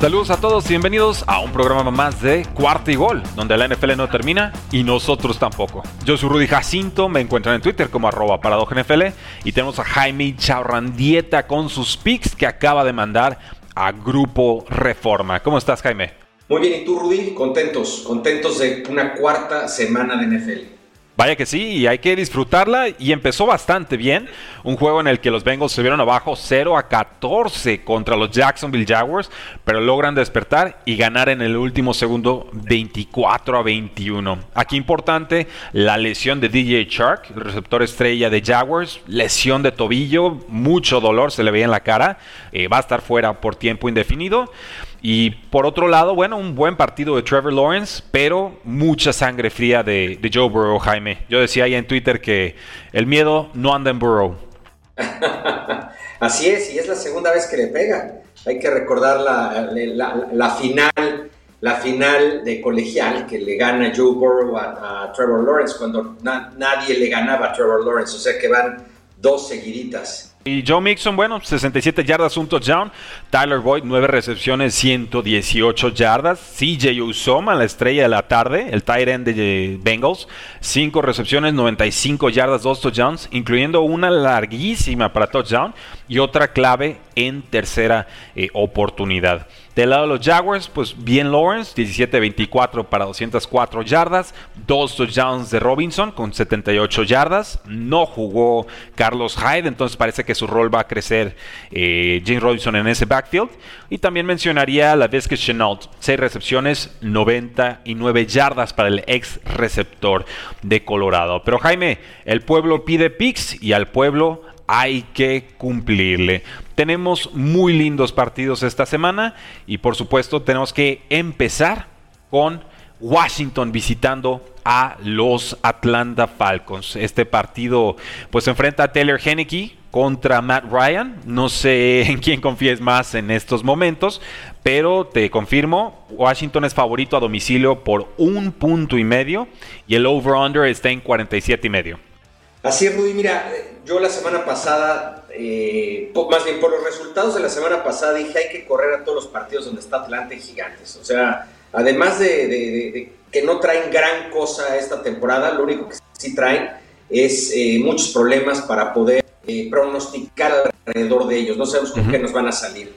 Saludos a todos y bienvenidos a un programa más de Cuarto y Gol, donde la NFL no termina y nosotros tampoco. Yo soy Rudy Jacinto, me encuentran en Twitter como arroba NFL y tenemos a Jaime Chaurrandieta con sus picks que acaba de mandar a Grupo Reforma. ¿Cómo estás, Jaime? Muy bien, ¿y tú, Rudy? Contentos, contentos de una cuarta semana de NFL. Vaya que sí, y hay que disfrutarla y empezó bastante bien. Un juego en el que los Bengals se vieron abajo 0 a 14 contra los Jacksonville Jaguars, pero logran despertar y ganar en el último segundo 24 a 21. Aquí importante la lesión de DJ Shark, el receptor estrella de Jaguars, lesión de tobillo, mucho dolor se le veía en la cara, eh, va a estar fuera por tiempo indefinido. Y por otro lado, bueno, un buen partido de Trevor Lawrence, pero mucha sangre fría de, Joe Burrow, Jaime. Yo decía ahí en Twitter que el miedo no anda en Burrow. Así es, y es la segunda vez que le pega. Hay que recordar la, final la final de colegial que le gana Joe Burrow a, Trevor Lawrence cuando nadie le ganaba a Trevor Lawrence, o sea que van dos seguiditas. Y Joe Mixon, bueno, 67 yardas, un touchdown. Tyler Boyd, 9 recepciones, 118 yardas. CJ Usoma, la estrella de la tarde, el tight end de Bengals, 5 recepciones, 95 yardas, 2 touchdowns, incluyendo una larguísima para touchdown y otra clave en tercera eh, oportunidad. Del lado de los Jaguars, pues bien Lawrence, 17-24 para 204 yardas, dos touchdowns de Robinson con 78 yardas. No jugó Carlos Hyde, entonces parece que su rol va a crecer eh, James Robinson en ese backfield. Y también mencionaría la vez que Chenault, 6 recepciones, 99 yardas para el ex receptor de Colorado. Pero Jaime, el pueblo pide picks y al pueblo hay que cumplirle. Tenemos muy lindos partidos esta semana y por supuesto tenemos que empezar con Washington visitando a los Atlanta Falcons. Este partido pues enfrenta a Taylor Henneke contra Matt Ryan. No sé en quién confíes más en estos momentos, pero te confirmo, Washington es favorito a domicilio por un punto y medio y el over-under está en 47 y medio. Así es, Rudy. Mira, yo la semana pasada, eh, más bien por los resultados de la semana pasada, dije hay que correr a todos los partidos donde está Atlanta y Gigantes. O sea, además de, que no traen gran cosa esta temporada, lo único que sí traen es eh, muchos problemas para poder eh, pronosticar alrededor de ellos. No sabemos con qué nos van a salir.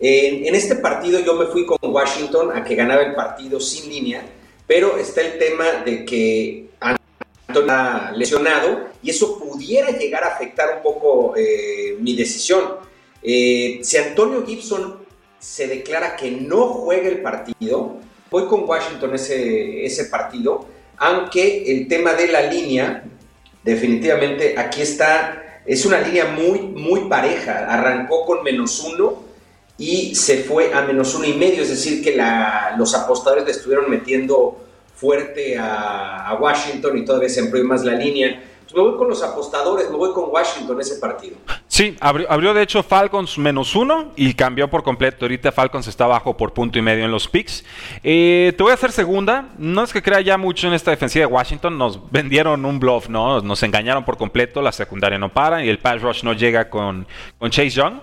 en este partido yo me fui con Washington a que ganaba el partido sin línea, pero está el tema de que lesionado y eso pudiera llegar a afectar un poco eh, mi decisión. Eh, si Antonio Gibson se declara que no juega el partido, voy con Washington ese, ese partido, aunque el tema de la línea, definitivamente aquí está, es una línea muy, muy pareja, arrancó con menos uno y se fue a menos uno y medio, es decir, que los apostadores le estuvieron metiendo fuerte a, Washington y todavía se amplió más la línea. Pues me voy con los apostadores, me voy con Washington ese partido. Sí, abrió, de hecho Falcons menos uno y cambió por completo. Ahorita Falcons está abajo por punto y medio en los picks. Eh, te voy a hacer segunda. No es que crea ya mucho en esta defensiva de Washington. Nos vendieron un bluff, ¿no? Nos engañaron por completo. La secundaria no para y el pass rush no llega con, con Chase Young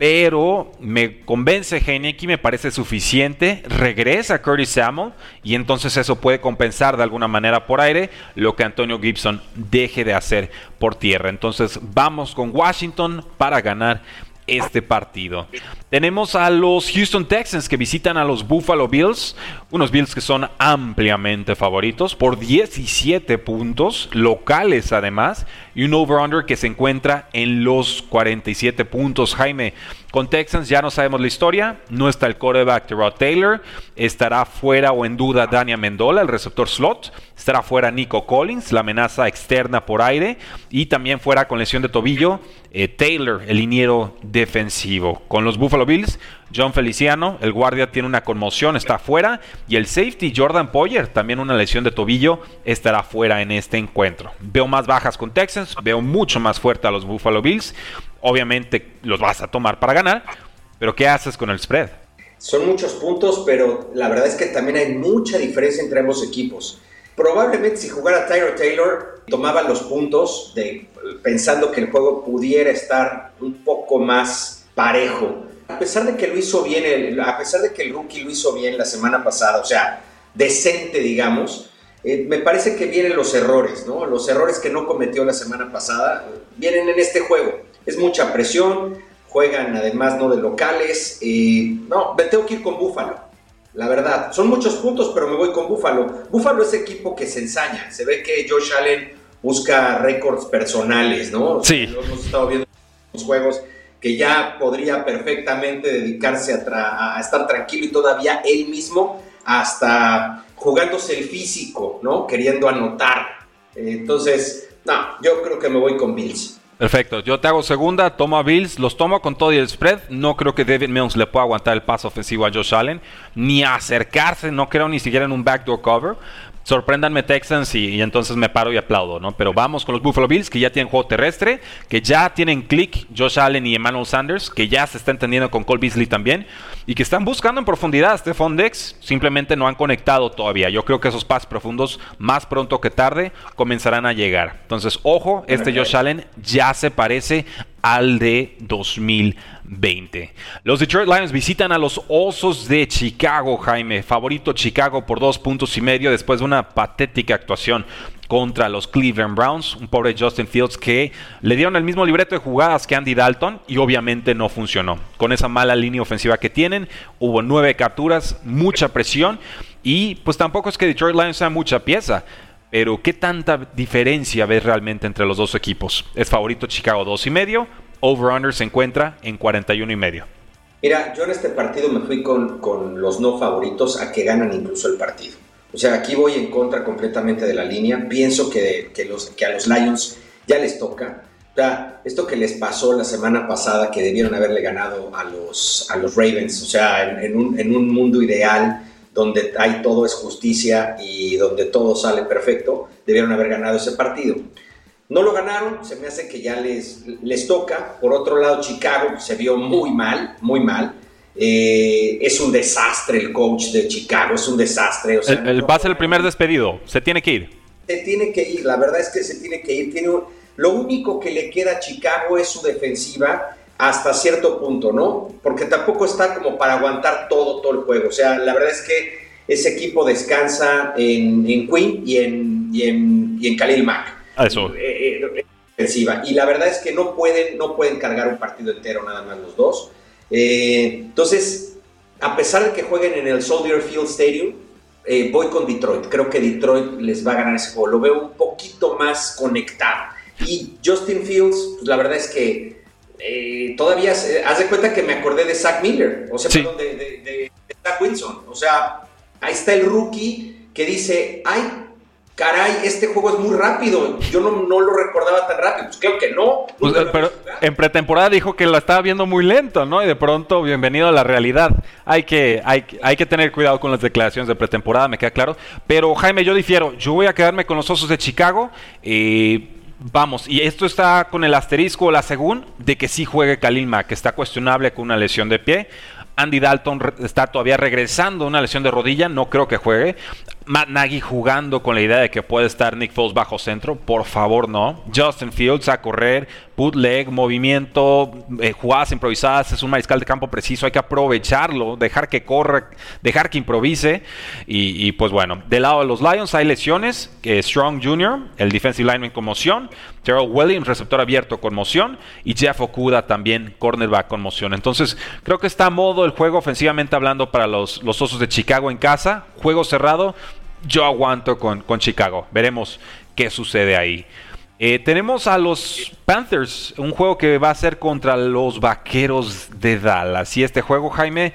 pero me convence Heineken, me parece suficiente. Regresa Curtis Samuel y entonces eso puede compensar de alguna manera por aire lo que Antonio Gibson deje de hacer por tierra. Entonces vamos con Washington para ganar este partido. Tenemos a los Houston Texans que visitan a los Buffalo Bills, unos Bills que son ampliamente favoritos por 17 puntos, locales además, y un over-under que se encuentra en los 47 puntos. Jaime, Con Texans ya no sabemos la historia. No está el quarterback de Rod Taylor. Estará fuera o en duda Dania Mendola, el receptor slot. Estará fuera Nico Collins, la amenaza externa por aire. Y también fuera con lesión de tobillo eh, Taylor, el liniero defensivo. Con los Buffalo Bills, John Feliciano, el guardia tiene una conmoción, está fuera. Y el safety Jordan Poyer, también una lesión de tobillo, estará fuera en este encuentro. Veo más bajas con Texans, veo mucho más fuerte a los Buffalo Bills. Obviamente los vas a tomar para ganar, pero ¿qué haces con el spread? Son muchos puntos, pero la verdad es que también hay mucha diferencia entre ambos equipos. Probablemente si jugara Tyler Taylor, tomaba los puntos de, pensando que el juego pudiera estar un poco más parejo. A pesar de que lo hizo bien, a pesar de que el rookie lo hizo bien la semana pasada, o sea, decente, digamos, eh, me parece que vienen los errores, ¿no? Los errores que no cometió la semana pasada vienen en este juego es mucha presión, juegan además no de locales. y no, me tengo que ir con Búfalo, la verdad. Son muchos puntos, pero me voy con Búfalo. Búfalo es equipo que se ensaña. Se ve que Josh Allen busca récords personales, ¿no? Sí. hemos estado viendo los juegos que ya podría perfectamente dedicarse a, estar tranquilo y todavía él mismo hasta jugándose el físico, ¿no? Queriendo anotar. Entonces, no, yo creo que me voy con Bills. Perfecto, yo te hago segunda, tomo a Bills, los tomo con todo y el spread. No creo que David Mills le pueda aguantar el paso ofensivo a Josh Allen, ni acercarse, no creo ni siquiera en un backdoor cover sorpréndanme Texans y, entonces me paro y aplaudo, ¿no? Pero vamos con los Buffalo Bills, que ya tienen juego terrestre, que ya tienen click Josh Allen y Emmanuel Sanders, que ya se está entendiendo con Cole Beasley también, y que están buscando en profundidad a Stephon Dex, simplemente no han conectado todavía. Yo creo que esos pases profundos, más pronto que tarde, comenzarán a llegar. Entonces, ojo, este Josh Allen ya se parece al de 2020. Los Detroit Lions visitan a los Osos de Chicago, Jaime. Favorito Chicago por dos puntos y medio después de una patética actuación contra los Cleveland Browns. Un pobre Justin Fields que le dieron el mismo libreto de jugadas que Andy Dalton y obviamente no funcionó. Con esa mala línea ofensiva que tienen, hubo nueve capturas, mucha presión y pues tampoco es que Detroit Lions sea mucha pieza. Pero, ¿qué tanta diferencia ves realmente entre los dos equipos? Es favorito Chicago 2 y medio, over-under se encuentra en 41 y medio. Mira, yo en este partido me fui con, los no favoritos a que ganan incluso el partido. O sea, aquí voy en contra completamente de la línea. Pienso que, los, que a los Lions ya les toca. O sea, esto que les pasó la semana pasada, que debieron haberle ganado a los, a los Ravens, o sea, en, un, en un mundo ideal donde hay todo es justicia y donde todo sale perfecto, debieron haber ganado ese partido. No lo ganaron, se me hace que ya les, les toca. Por otro lado, Chicago se vio muy mal, muy mal. Eh, es un desastre el coach de Chicago, es un desastre. el, pase el primer despedido, se tiene que ir. Se tiene que ir, la verdad es que se tiene que ir. Tiene lo único que le queda a Chicago es su defensiva hasta cierto punto, ¿no? Porque tampoco está como para aguantar todo, todo el juego. O sea, la verdad es que ese equipo descansa en, en Quinn y en, y en, y en Khalil Mack. Ah, eso. Eh, eh, y la verdad es que no pueden, no pueden cargar un partido entero nada más los dos. Eh, entonces, a pesar de que jueguen en el Soldier Field Stadium, voy con Detroit. Creo que Detroit les va a ganar ese juego. Lo veo un poquito más conectado. Y Justin Fields, pues la verdad es que eh, todavía, haz de cuenta que me acordé de Zach Miller, o sea, perdón, de, de, Zach Wilson. O sea, ahí está el rookie que dice, ay, caray, este juego es muy rápido. Yo no, no lo recordaba tan rápido. Pues creo que no. Pues, pero en pretemporada dijo que lo estaba viendo muy lento, ¿no? Y de pronto, bienvenido a la realidad. Hay que, hay, hay que tener cuidado con las declaraciones de pretemporada, me queda claro. Pero Jaime, yo difiero. Yo voy a quedarme con los Osos de Chicago. Eh, Vamos, y esto está con el asterisco o la según de que sí juegue Kalilma, que está cuestionable con una lesión de pie. Andy Dalton está todavía regresando una lesión de rodilla, no creo que juegue. Matt Nagy jugando con la idea de que puede estar Nick Foles bajo centro, por favor no. Justin Fields a correr, bootleg, movimiento, eh, jugadas improvisadas, es un mariscal de campo preciso, hay que aprovecharlo, dejar que corra, dejar que improvise. Y, pues bueno, del lado de los Lions hay lesiones, que Strong Jr., el defensive lineman con moción, Terrell Williams, receptor abierto con moción, y Jeff Okuda también, cornerback con moción. Entonces, creo que está a modo el juego ofensivamente hablando para los, los Osos de Chicago en casa, juego cerrado yo aguanto con, Chicago. Veremos qué sucede ahí. Eh, tenemos a los Panthers, un juego que va a ser contra los Vaqueros de Dallas. Y este juego, Jaime,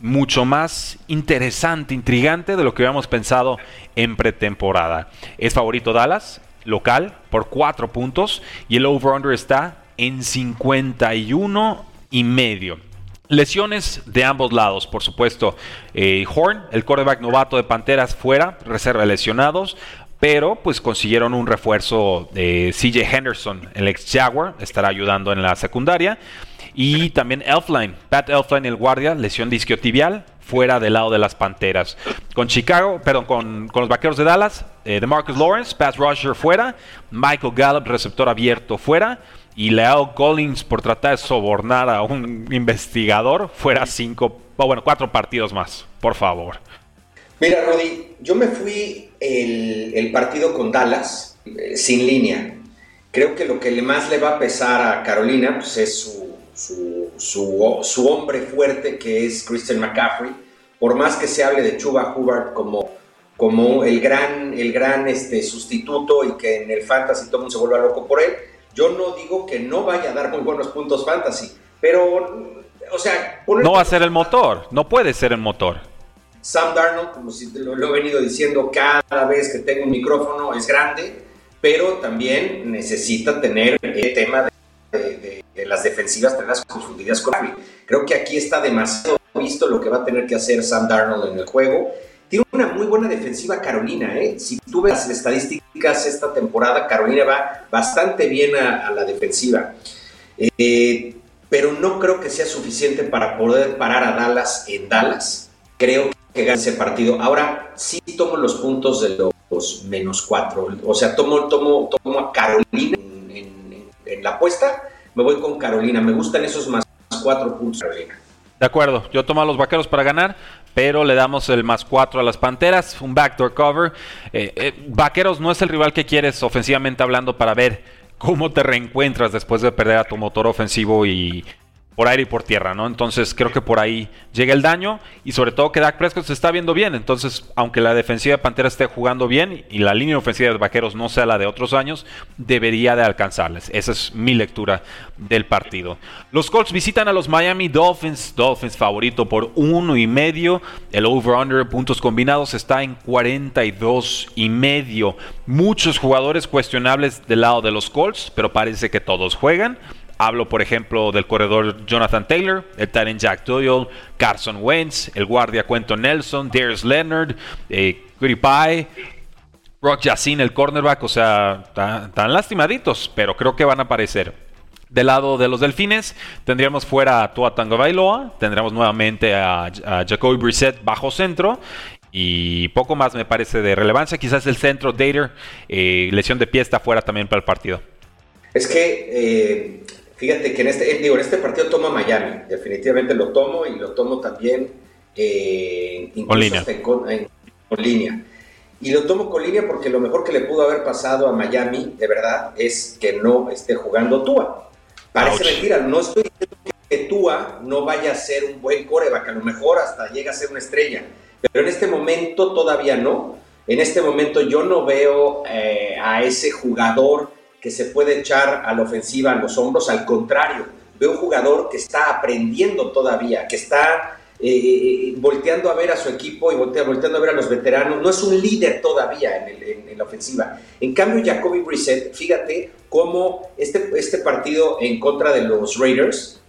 mucho más interesante, intrigante de lo que habíamos pensado en pretemporada. Es favorito Dallas, local, por 4 puntos. Y el over-under está en 51 y medio. Lesiones de ambos lados, por supuesto. Eh, Horn, el quarterback novato de Panteras, fuera, reserva lesionados pero pues consiguieron un refuerzo de CJ Henderson, el ex Jaguar, estará ayudando en la secundaria. Y también Elfline, Pat Elfline, el guardia, lesión disquiotibial, fuera del lado de las Panteras. Con Chicago, perdón, con, los Vaqueros de Dallas, eh, de Lawrence, pass rusher fuera, Michael Gallup, receptor abierto fuera, y Leo Collins por tratar de sobornar a un investigador, fuera cinco, o bueno, cuatro partidos más, por favor. Mira, Rodi, yo me fui el, partido con Dallas eh, sin línea. Creo que lo que más le va a pesar a Carolina pues, es su, su, hombre fuerte, que es Christian McCaffrey. Por más que se hable de Chuba Hubbard como, como el gran, el gran este, sustituto y que en el fantasy todo el mundo se vuelva loco por él, yo no digo que no vaya a dar muy buenos puntos fantasy, pero, o sea... No va a ser el motor, no puede ser el motor. Sam Darnold, como si lo, lo, he venido diciendo cada vez que tengo un micrófono, es grande, pero también necesita tener el tema de, las defensivas, tener las confundidas con Creo que aquí está demasiado visto lo que va a tener que hacer Sam Darnold en el juego. Tiene una muy buena defensiva Carolina, ¿eh? Si tú ves las estadísticas esta temporada, Carolina va bastante bien a, la defensiva. Eh, pero no creo que sea suficiente para poder parar a Dallas en Dallas. Creo que gane ese partido. Ahora sí tomo los puntos de los menos cuatro. O sea, tomo, tomo, tomo a Carolina en, la apuesta. Me voy con Carolina. Me gustan esos más cuatro puntos, Carolina. De acuerdo, yo tomo a los vaqueros para ganar, pero le damos el más cuatro a las panteras, un backdoor cover. Eh, eh, vaqueros no es el rival que quieres ofensivamente hablando para ver cómo te reencuentras después de perder a tu motor ofensivo y por aire y por tierra, ¿no? Entonces creo que por ahí llega el daño y sobre todo que Dak Prescott se está viendo bien. Entonces, aunque la defensiva de Pantera esté jugando bien y la línea ofensiva de Vaqueros no sea la de otros años, debería de alcanzarles. Esa es mi lectura del partido. Los Colts visitan a los Miami Dolphins. Dolphins favorito por uno y medio. El over-under puntos combinados está en 42 y medio. Muchos jugadores cuestionables del lado de los Colts, pero parece que todos juegan. Hablo, por ejemplo, del corredor Jonathan Taylor, el Tyrant Jack Doyle, Carson Wentz, el guardia Cuento Nelson, Darius Leonard, eh, Pie, Brock Yacine, el cornerback. O sea, están lastimaditos, pero creo que van a aparecer. Del lado de los delfines, tendríamos fuera a Tua Tango Bailoa, tendríamos nuevamente a, Jacoby Brissett bajo centro y poco más me parece de relevancia. Quizás el centro, Dater, eh, lesión de pie está fuera también para el partido. Es que eh, Fíjate que en este, digo, en este partido tomo a Miami, definitivamente lo tomo y lo tomo también eh, con línea. con línea. Y lo tomo con línea porque lo mejor que le pudo haber pasado a Miami, de verdad, es que no esté jugando Tua. Parece mentira, no estoy diciendo que Tua no vaya a ser un buen coreback, a lo mejor hasta llega a ser una estrella, pero en este momento todavía no. En este momento yo no veo eh, a ese jugador que se puede echar a la ofensiva a los hombros, al contrario, veo un jugador que está aprendiendo todavía, que está eh, eh, volteando a ver a su equipo y volteando, a ver a los veteranos, no es un líder todavía en, la ofensiva. En cambio, Jacoby Brissett, fíjate cómo este, este partido en contra de los Raiders,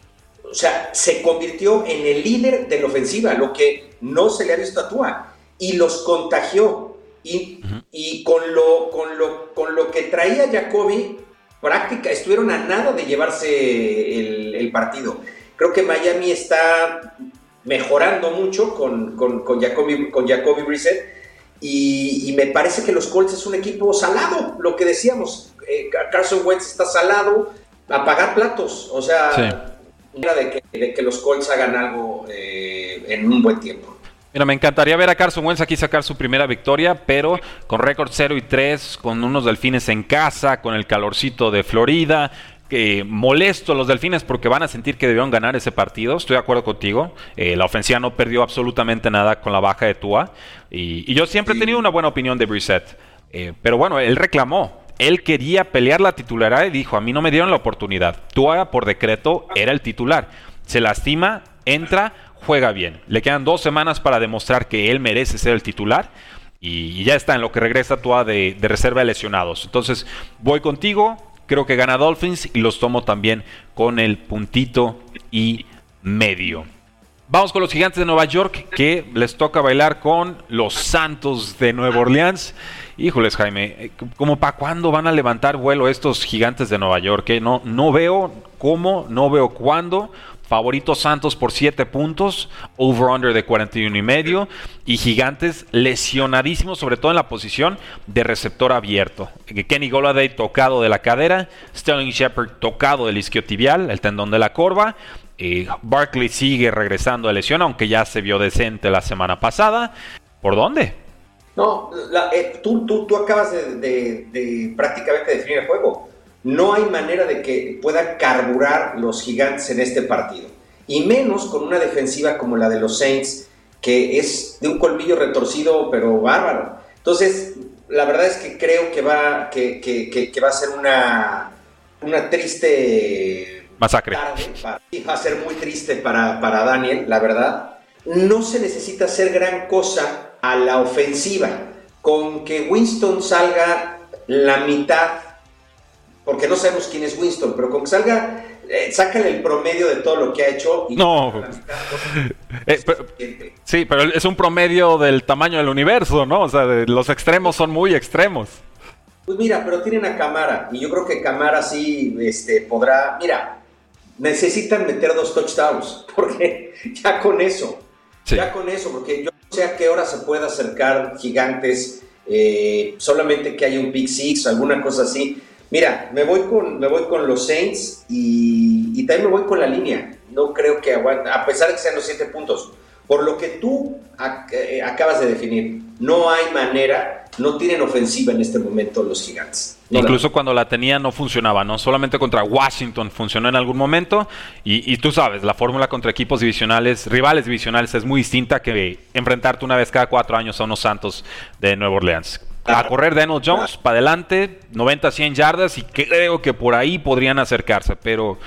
o sea, se convirtió en el líder de la ofensiva, lo que no se le ha visto a Tua, y los contagió. Y, y con, lo, con, lo, con lo que traía Jacoby, práctica, estuvieron a nada de llevarse el, partido. Creo que Miami está mejorando mucho con, con, con Jacoby, con Jacoby Brissett. Y, me parece que los Colts es un equipo salado, lo que decíamos. Eh, Carson Wentz está salado a pagar platos. O sea, de, que, de, que, los Colts hagan algo eh, en un buen tiempo. Mira, me encantaría ver a Carson Wentz aquí sacar su primera victoria, pero con récord 0 y 3, con unos delfines en casa, con el calorcito de Florida, que molesto los delfines porque van a sentir que debieron ganar ese partido. Estoy de acuerdo contigo. Eh, la ofensiva no perdió absolutamente nada con la baja de Tua. Y, yo siempre he tenido una buena opinión de Brissett. Eh, pero bueno, él reclamó Él quería pelear la titularidad y dijo, a mí no me dieron la oportunidad. Tua por decreto era el titular. Se lastima, entra, juega bien. Le quedan dos semanas para demostrar que él merece ser el titular. Y ya está en lo que regresa Tua de, de reserva de lesionados. Entonces, voy contigo. Creo que gana Dolphins y los tomo también con el puntito y medio. Vamos con los gigantes de Nueva York que les toca bailar con los Santos de Nueva Orleans. Híjoles, Jaime, eh, ¿cómo para cuándo van a levantar vuelo estos gigantes de Nueva York? Eh? No, no veo cómo, no veo cuándo. Favorito Santos por 7 puntos, over-under de 41 y medio. Y Gigantes lesionadísimos, sobre todo en la posición de receptor abierto. Kenny Goladay tocado de la cadera, Sterling Shepard tocado del isquiotibial, el tendón de la corva. Eh, Barkley sigue regresando de lesión, aunque ya se vio decente la semana pasada. ¿Por dónde? No, eh, tú, tú, tú, acabas de, de prácticamente definir el juego no hay manera de que puedan carburar los gigantes en este partido. Y menos con una defensiva como la de los Saints, que es de un colmillo retorcido, pero bárbaro. Entonces, la verdad es que creo que va, que, va a ser una, una triste masacre. va a ser muy triste para, para Daniel, la verdad. No se necesita hacer gran cosa a la ofensiva. Con que Winston salga la mitad porque no sabemos quién es Winston, pero con que salga, eh, sácale el promedio de todo lo que ha hecho. Y no. Eh, sí, pero es un promedio del tamaño del universo, ¿no? O sea, los extremos son muy extremos. Pues mira, pero tienen a Camara, y yo creo que Camara sí este, podrá. Mira, necesitan meter dos touchdowns, porque ya con eso, ya con eso, porque yo no sé a qué hora se puede acercar Gigantes, eh, solamente que haya un pick six alguna cosa así Mira, me voy con, me voy con los Saints y, también me voy con la línea. No creo que aguante, a pesar de que sean los siete puntos. Por lo que tú eh, acabas de definir, no hay manera, no tienen ofensiva en este momento los gigantes. Incluso cuando la tenía no funcionaba, ¿no? Solamente contra Washington funcionó en algún momento. Y, y tú sabes, la fórmula contra equipos divisionales, rivales divisionales, es muy distinta que enfrentarte una vez cada cuatro años a unos Santos de Nueva Orleans a correr Daniel Jones para adelante, 90-100 yardas y creo que por ahí podrían acercarse, pero,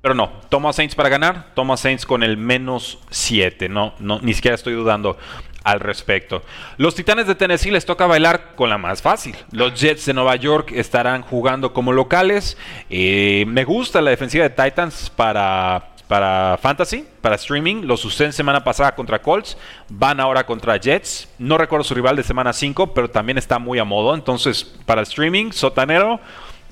pero no. Toma Saints para ganar, toma Saints con el menos 7, no, no, ni siquiera estoy dudando al respecto. Los Titanes de Tennessee les toca bailar con la más fácil. Los Jets de Nueva York estarán jugando como locales. Eh, me gusta la defensiva de Titans para para Fantasy, para streaming. Los usé semana pasada contra Colts. Van ahora contra Jets. No recuerdo su rival de semana 5, pero también está muy a modo. Entonces, para streaming, sotanero,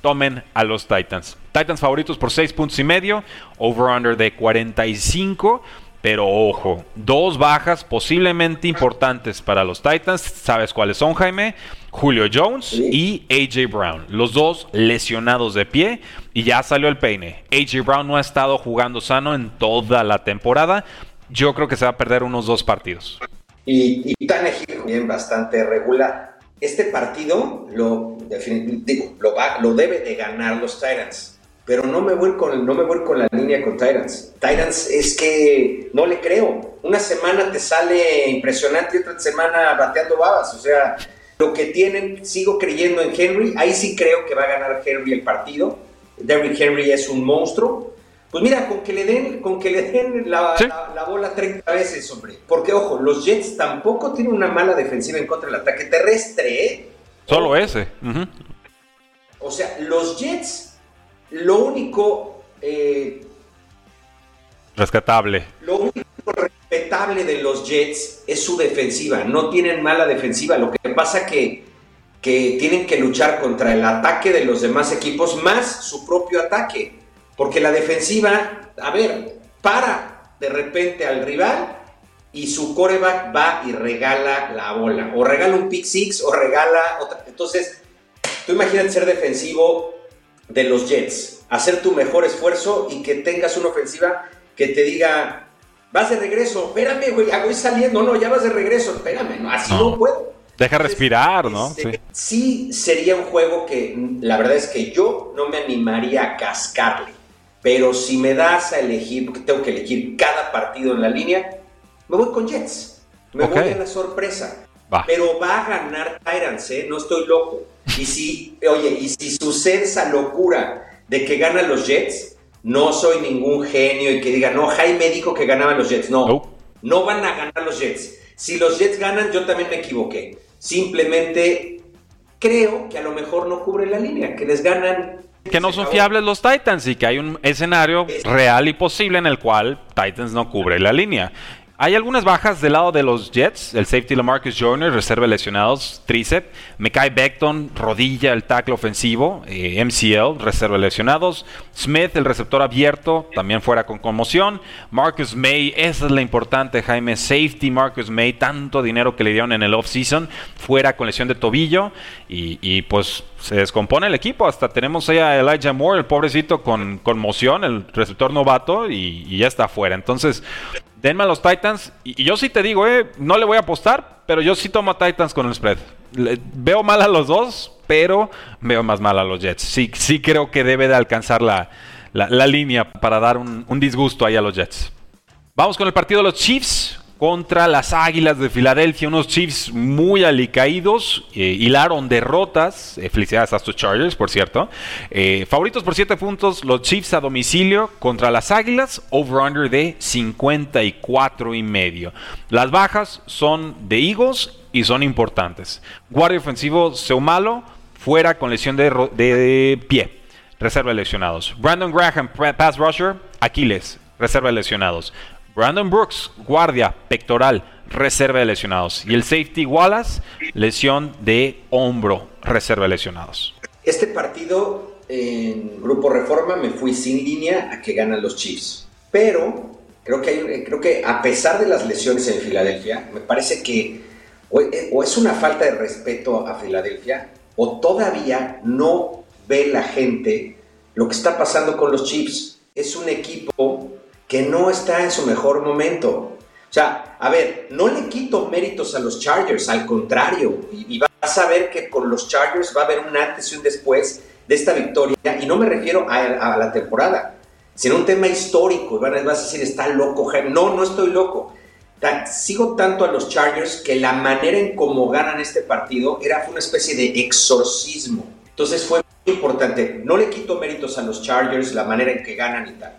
tomen a los Titans. Titans favoritos por 6 puntos y medio. Over-under de 45. Pero ojo, dos bajas posiblemente importantes para los Titans. ¿Sabes cuáles son, Jaime? Julio Jones y AJ Brown. Los dos lesionados de pie y ya salió el peine. AJ Brown no ha estado jugando sano en toda la temporada. Yo creo que se va a perder unos dos partidos. Y, y bien bastante regular. Este partido lo, lo, va, lo debe de ganar los Titans pero no me voy con, no me voy con la línea con Tyrants. Tyrants es que no le creo. Una semana te sale impresionante y otra semana bateando babas. O sea, lo que tienen, sigo creyendo en Henry. Ahí sí creo que va a ganar Henry el partido. Derrick Henry es un monstruo. Pues mira, con que le den, con que le den la, bola 30 veces, hombre. Porque, ojo, los Jets tampoco tienen una mala defensiva en contra del ataque terrestre, ¿eh? Solo ese. O sea, los Jets lo único... Eh, Rescatable. Lo único respetable de los Jets es su defensiva. No tienen mala defensiva. Lo que pasa que, que tienen que luchar contra el ataque de los demás equipos más su propio ataque. Porque la defensiva, a ver, para de repente al rival y su coreback va y regala la bola. O regala un pick six o regala otra. Entonces, tú imagínate ser defensivo de los Jets, hacer tu mejor esfuerzo y que tengas una ofensiva que te diga, vas de regreso, espérame, güey, ya voy saliendo, no, ya vas de regreso, espérame, no, así no, puedo. Deja respirar, ¿no? Este, sí. sería un juego que la verdad es que yo no me animaría a cascarle, pero si me das a elegir, porque tengo que elegir cada partido en la línea, me voy con Jets, me voy a la sorpresa. Pero va a ganar Tyrants, ¿eh? No estoy loco. Y si, oye, y si sucede esa locura de que ganan los Jets, no soy ningún genio y que diga, no, Jaime dijo que ganaban los Jets. No, no van a ganar los Jets. Si los Jets ganan, yo también me equivoqué. Simplemente creo que a lo mejor no cubre la línea, que les ganan. Que no son fiables los Titans y que hay un escenario real y posible en el cual Titans no cubre la línea. Hay algunas bajas del lado de los Jets. El safety Lamarcus Joyner, reserva lesionados, tríceps. Mekai Beckton, rodilla, el tackle ofensivo. Eh, MCL, reserva lesionados. Smith, el receptor abierto, también fuera con conmoción. Marcus May, esa es la importante, Jaime. Safety Marcus May, tanto dinero que le dieron en el offseason, fuera con lesión de tobillo. Y, pues se descompone el equipo. Hasta tenemos ahí a Elijah Moore, el pobrecito, con conmoción, el receptor novato, y, y ya está fuera. Entonces, denme a los Titans. Y, yo sí te digo, eh, no le voy a apostar, pero yo sí tomo a Titans con el spread. veo mal a los dos, pero veo más mal a los Jets. Sí, sí creo que debe de alcanzar la, línea para dar un, un disgusto ahí a los Jets. Vamos con el partido de los Chiefs contra las Águilas de Filadelfia, unos Chiefs muy alicaídos, eh, hilaron derrotas, eh, felicidades a estos Chargers, por cierto. Eh, favoritos por 7 puntos, los Chiefs a domicilio contra las Águilas, over-under de 54 y medio. Las bajas son de Eagles y son importantes. Guardia ofensivo Seumalo, fuera con lesión de, de pie, reserva de lesionados. Brandon Graham, pass rusher, Aquiles, reserva de lesionados. Brandon Brooks, guardia, pectoral, reserva de lesionados. Y el safety Wallace, lesión de hombro, reserva de lesionados. Este partido en Grupo Reforma me fui sin línea a que ganan los Chiefs. Pero creo que, creo que a pesar de las lesiones en Filadelfia, me parece que o es una falta de respeto a Filadelfia o todavía no ve la gente lo que está pasando con los Chiefs. Es un equipo que no está en su mejor momento. O sea, a ver, no le quito méritos a los Chargers, al contrario, y, vas a ver que con los Chargers va a haber un antes y un después de esta victoria, y no me refiero a, la temporada, sino un tema histórico, y vas a decir, está loco, no, no estoy loco. Sigo tanto a los Chargers que la manera en cómo ganan este partido era una especie de exorcismo. Entonces fue muy importante. No le quito méritos a los Chargers, la manera en que ganan y tal.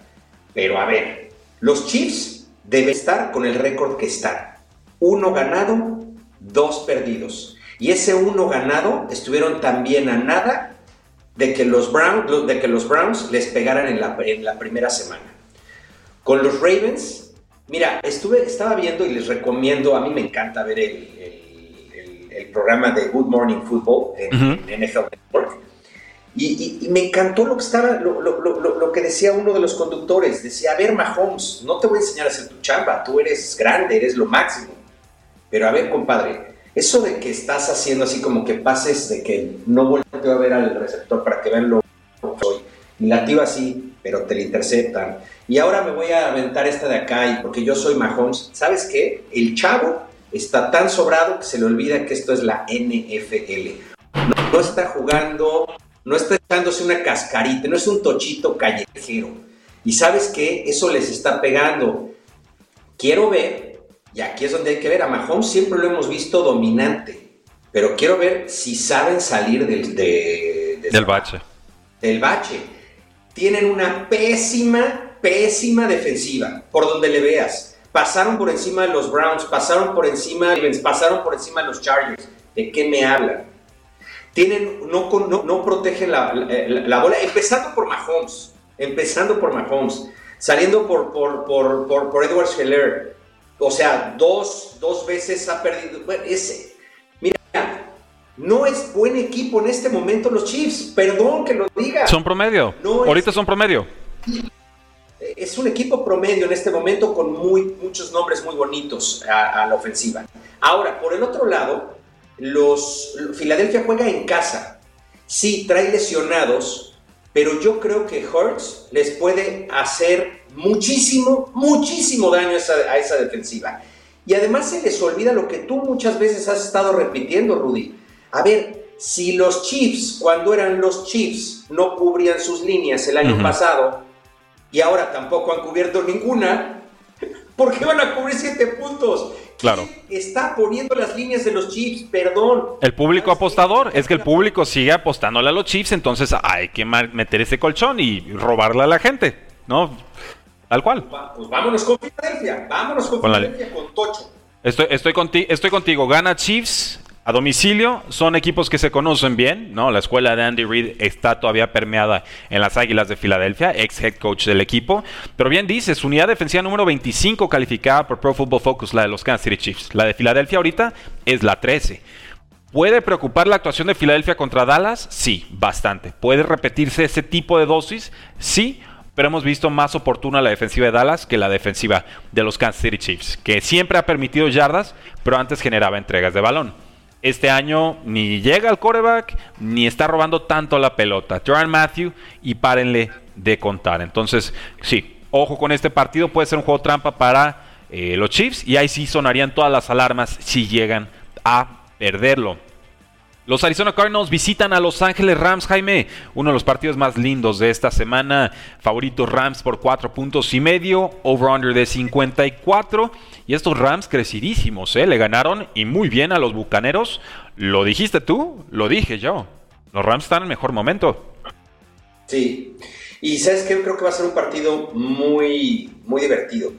Pero a ver, los Chiefs deben estar con el récord que están. Uno ganado, dos perdidos. Y ese uno ganado estuvieron también a nada de que los Browns, de que los Browns les pegaran en la, primera semana. Con los Ravens, mira, estuve, estaba viendo y les recomiendo, a mí me encanta ver el, programa de Good Morning Football en, en NFL Network. Y, me encantó lo que estaba, lo, que decía uno de los conductores. Decía, a ver, Mahomes, no te voy a enseñar a hacer tu chamba, tú eres grande, eres lo máximo. Pero a ver, compadre, eso de que estás haciendo así como que pases de que no volteo a ver al receptor para que vean lo que soy. Y la así, pero te la interceptan. Y ahora me voy a aventar esta de acá y porque yo soy Mahomes. ¿Sabes qué? El chavo está tan sobrado que se le olvida que esto es la NFL. no está jugando no está echándose una cascarita, no es un tochito callejero. Y sabes qué, eso les está pegando. Quiero ver, y aquí es donde hay que ver, a Mahomes siempre lo hemos visto dominante, pero quiero ver si saben salir del, del bache. Del bache. Tienen una pésima, pésima defensiva, por donde le veas. Pasaron por encima de los Browns, pasaron por encima de pasaron por encima de los Chargers. ¿De qué me hablan? Tienen, no, no, protegen la, bola, empezando por Mahomes, empezando por Mahomes, saliendo por, por, por, por, Edward Scheller. O sea, dos, dos veces ha perdido. ese, mira, no es buen equipo en este momento los Chiefs, perdón que lo diga. Son promedio. Ahorita son promedio. Es un equipo promedio en este momento con muy, muchos nombres muy bonitos a la ofensiva. Ahora, por el otro lado, los Filadelfia juega en casa. Sí, trae lesionados, pero yo creo que Hurts les puede hacer muchísimo, muchísimo daño a esa, a esa defensiva. Y además se les olvida lo que tú muchas veces has estado repitiendo, Rudy. A ver, si los Chiefs, cuando eran los Chiefs, no cubrían sus líneas el año pasado y ahora tampoco han cubierto ninguna, ¿por qué van a cubrir siete puntos? Claro. Está poniendo las líneas de los Chiefs, perdón. El público apostador, es que el público sigue apostándole a los Chiefs, entonces hay que meter ese colchón y robarle a la gente, ¿no? Tal cual. Pues vámonos con Filadelfia, vámonos con, Filadelfia, con Tocho. Estoy, estoy, estoy contigo, gana Chiefs, a domicilio son equipos que se conocen bien, ¿no? La escuela de Andy Reid está todavía permeada en las Águilas de Filadelfia, ex head coach del equipo. Pero bien dices, unidad defensiva número 25 calificada por Pro Football Focus, la de los Kansas City Chiefs. La de Filadelfia ahorita es la 13. ¿Puede preocupar la actuación de Filadelfia contra Dallas? Sí, bastante. ¿Puede repetirse ese tipo de dosis? Sí, pero hemos visto más oportuna la defensiva de Dallas que la defensiva de los Kansas City Chiefs, que siempre ha permitido yardas, pero antes generaba entregas de balón. Este año ni llega al quarterback, ni está robando tanto la pelota. Jordan Matthew y párenle de contar. Entonces, sí, ojo con este partido, puede ser un juego trampa para eh, los Chiefs y ahí sí sonarían todas las alarmas si llegan a perderlo. Los Arizona Cardinals visitan a Los Ángeles Rams, Jaime. Uno de los partidos más lindos de esta semana. Favorito Rams por 4 puntos y medio. Over-under de 54. Y estos Rams crecidísimos, ¿eh? Le ganaron y muy bien a los Bucaneros. ¿Lo dijiste tú? Lo dije yo. Los Rams están en mejor momento. Sí. Y sabes que creo que va a ser un partido muy, muy divertido.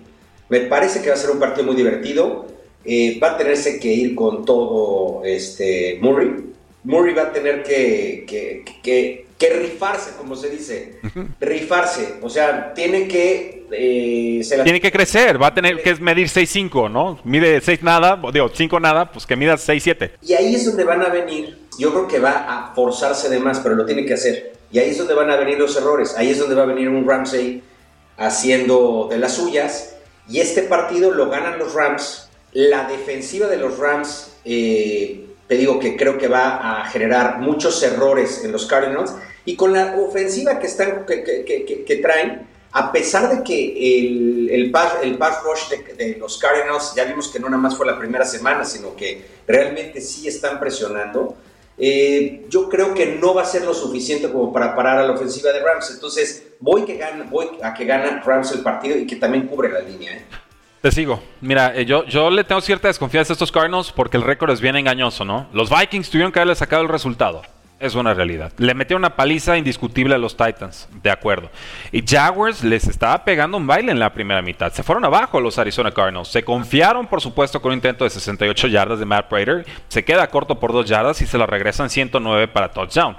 Me parece que va a ser un partido muy divertido. Eh, va a tenerse que ir con todo este Murray. Murray va a tener que, que, rifarse, como se dice. Rifarse. O sea, tiene que. Eh, tiene que crecer. Va a tener que medir 6'5, ¿no? Mide 6 nada, digo, 5 nada, pues que mida 6'7. Y ahí es donde van a venir. Yo creo que va a forzarse de más, pero lo tiene que hacer. Y ahí es donde van a venir los errores. Ahí es donde va a venir un Ramsey haciendo de las suyas. Y este partido lo ganan los Rams. La defensiva de los Rams. Eh, te digo que creo que va a generar muchos errores en los Cardinals. Y con la ofensiva que, están, que, traen, a pesar de que el, el, pass, el pass rush de, los Cardinals, ya vimos que no nada más fue la primera semana, sino que realmente sí están presionando, eh, yo creo que no va a ser lo suficiente como para parar a la ofensiva de Rams. Entonces voy, que gana, voy a que gana Rams el partido y que también cubre la línea. ¿eh? Te sigo. Mira, eh, yo, yo le tengo cierta desconfianza a estos Cardinals porque el récord es bien engañoso, ¿no? Los Vikings tuvieron que haberle sacado el resultado. Es una realidad. Le metieron una paliza indiscutible a los Titans, de acuerdo. Y Jaguars les estaba pegando un baile en la primera mitad. Se fueron abajo los Arizona Cardinals. Se confiaron, por supuesto, con un intento de 68 yardas de Matt Prater. Se queda corto por dos yardas y se la regresan 109 para touchdown.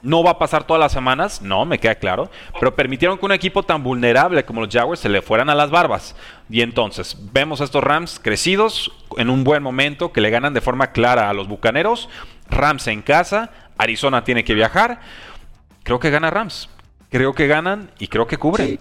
No va a pasar todas las semanas, no, me queda claro, pero permitieron que un equipo tan vulnerable como los Jaguars se le fueran a las barbas. Y entonces, vemos a estos Rams crecidos en un buen momento que le ganan de forma clara a los Bucaneros. Rams en casa, Arizona tiene que viajar. Creo que gana Rams. Creo que ganan y creo que cubren.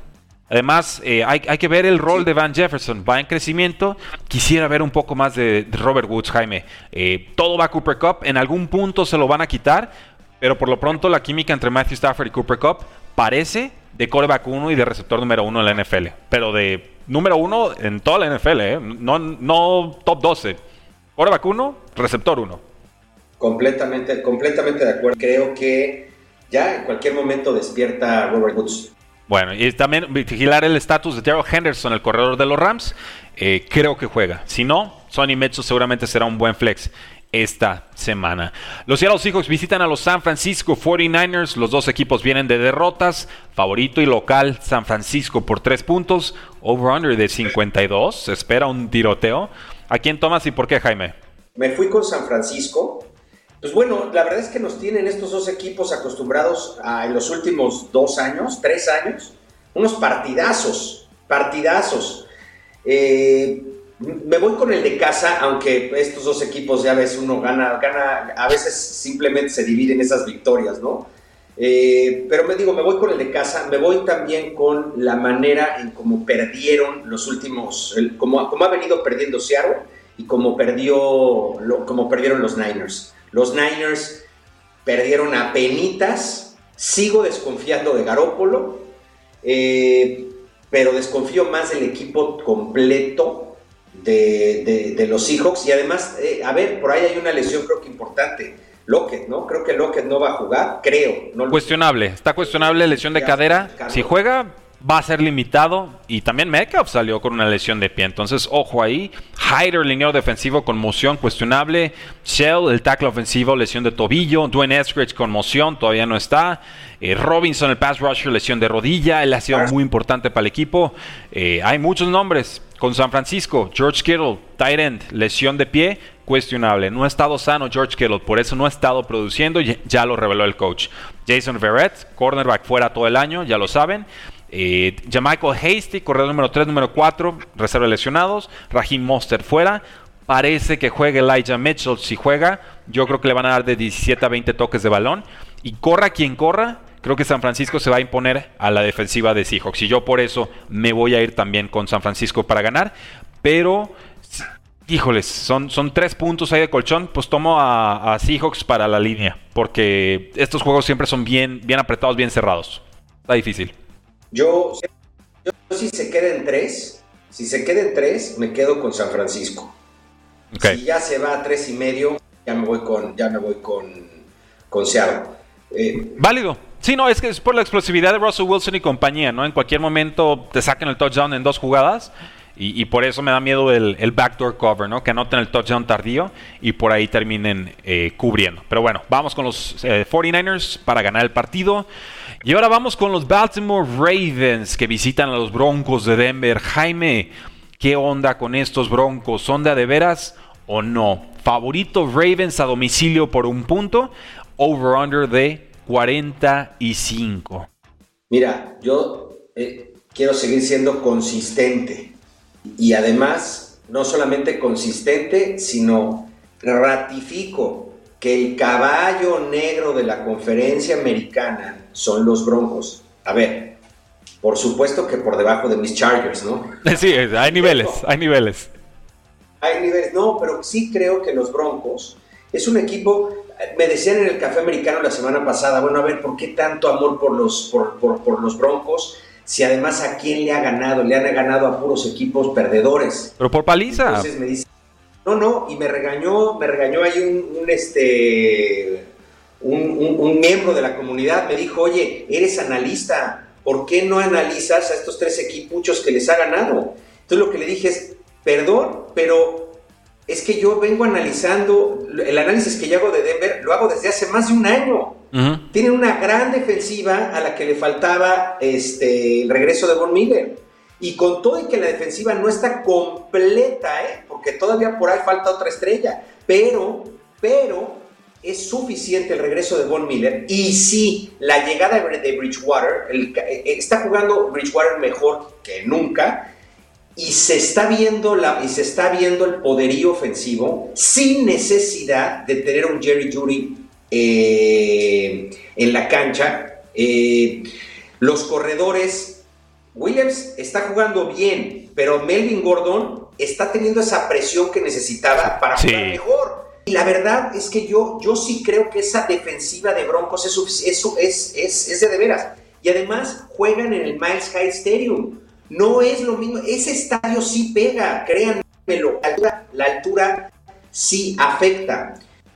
Además, eh, hay, que ver el rol de Van Jefferson. Va en crecimiento. Quisiera ver un poco más de, Robert Woods, Jaime. Eh, todo va a Cooper Cup. En algún punto se lo van a quitar. Pero por lo pronto la química entre Matthew Stafford y Cooper Cup parece de coreback 1 y de receptor número 1 en la NFL. Pero de número 1 en toda la NFL, ¿eh? no, no top 12. Coreback 1, receptor 1. Completamente, completamente de acuerdo. Creo que ya en cualquier momento despierta Robert Woods. Bueno, y también vigilar el estatus de Terrell Henderson, el corredor de los Rams. Eh, creo que juega. Si no, Sonny Metsu seguramente será un buen flex esta semana. Los Seattle Seahawks visitan a los San Francisco 49ers. Los dos equipos vienen de derrotas. Favorito y local San Francisco por 3 puntos. Over-under de 52. Se espera un tiroteo. ¿A quién tomas y por qué, Jaime? Me fui con San Francisco. Pues bueno, la verdad es que nos tienen estos dos equipos acostumbrados a, en los últimos dos años, tres años, unos partidazos, partidazos. Eh, me voy con el de casa, aunque estos dos equipos ya ves uno gana, gana, a veces simplemente se dividen esas victorias, ¿no? Eh, pero me digo, me voy con el de casa, me voy también con la manera en cómo perdieron los últimos, como, como ha venido perdiendo Seattle y como, perdió, perdieron los Niners. Los Niners perdieron a penitas, sigo desconfiando de Garópolo, eh, pero desconfío más del equipo completo de, los Seahawks. Y además, eh, a ver, por ahí hay una lesión creo que importante. Lockett, ¿no? Creo que Lockett no va a jugar, creo. cuestionable, está cuestionable, lesión de cadera. Si juega, va a ser limitado. Y también Metcalf salió con una lesión de pie. Entonces, ojo ahí. Hyder, línea defensivo, conmoción cuestionable. Shell, el tackle ofensivo, lesión de tobillo. Dwayne Eskridge, conmoción, todavía no está. Eh, Robinson, el pass rusher, lesión de rodilla. Él ha sido muy importante para el equipo. Eh, hay muchos nombres. Con San Francisco, George Kittle, tight end, lesión de pie, cuestionable. No ha estado sano George Kittle, por eso no ha estado produciendo, ya lo reveló el coach. Jason Verrett, cornerback fuera todo el año, ya lo saben. Eh, Jamichael Hasty, corredor número 3, número 4, reserva lesionados. Raheem Monster fuera. Parece que juegue Elijah Mitchell. Si juega, yo creo que le van a dar de 17 a 20 toques de balón. Y corra quien corra, creo que San Francisco se va a imponer a la defensiva de Seahawks. Y yo por eso me voy a ir también con San Francisco para ganar. Pero, híjoles, son, son tres puntos ahí de colchón. Pues tomo a, a Seahawks para la línea. Porque estos juegos siempre son bien, bien apretados, bien cerrados. Está difícil. Yo, si se queda en tres, si se queda en tres, me quedo con San Francisco. Si ya se va a tres y medio, ya me voy con, ya me voy con, con Seattle. Eh, Válido. Sí, no, es que es por la explosividad de Russell Wilson y compañía, ¿no? En cualquier momento te saquen el touchdown en dos jugadas. Y, por eso me da miedo el, backdoor cover, ¿no? Que anoten el touchdown tardío y por ahí terminen eh, cubriendo. Pero bueno, vamos con los 49ers eh, para ganar el partido. Y ahora vamos con los Baltimore Ravens que visitan a los Broncos de Denver. Jaime, ¿qué onda con estos Broncos? ¿Son de, veras o no? Favorito Ravens a domicilio por un punto, over-under de 45. Mira, yo eh, quiero seguir siendo consistente y además no solamente consistente, sino ratifico que el caballo negro de la conferencia americana son los Broncos. A ver, por supuesto que por debajo de mis Chargers, ¿no? Sí, hay niveles, hay niveles. Hay niveles, no, pero sí creo que los Broncos es un equipo, me decían en el café americano la semana pasada, bueno, a ver, ¿por qué tanto amor por los, por, por los Broncos? Si además a quién le ha ganado, le han ganado a puros equipos perdedores. Pero por paliza. Entonces me dice, no, no, y me regañó, me regañó ahí un, este, un, miembro de la comunidad, me dijo, oye, eres analista, ¿por qué no analizas a estos tres equipuchos que les ha ganado? Entonces lo que le dije es, perdón, pero es que yo vengo analizando, el análisis que yo hago de Denver lo hago desde hace más de un año. Tienen una gran defensiva a la que le faltaba este, el regreso de Von Miller. Y con todo y que la defensiva no está completa, ¿eh? porque todavía por ahí falta otra estrella, pero, pero es suficiente el regreso de Von Miller. Y sí, la llegada de Bridgewater, eh, está jugando Bridgewater mejor que nunca. Y se, está viendo la, y se está viendo el poderío ofensivo sin necesidad de tener un Jerry Judy eh, en la cancha. los corredores Williams está jugando bien, pero Melvin Gordon está teniendo esa presión que necesitaba para jugar mejor. Y la verdad es que yo, yo sí creo que esa defensiva de Broncos es, es, es, es de, de veras. Y además juegan en el Miles High Stadium. No es lo mismo. Ese estadio sí pega, créanmelo. La altura, la altura sí afecta.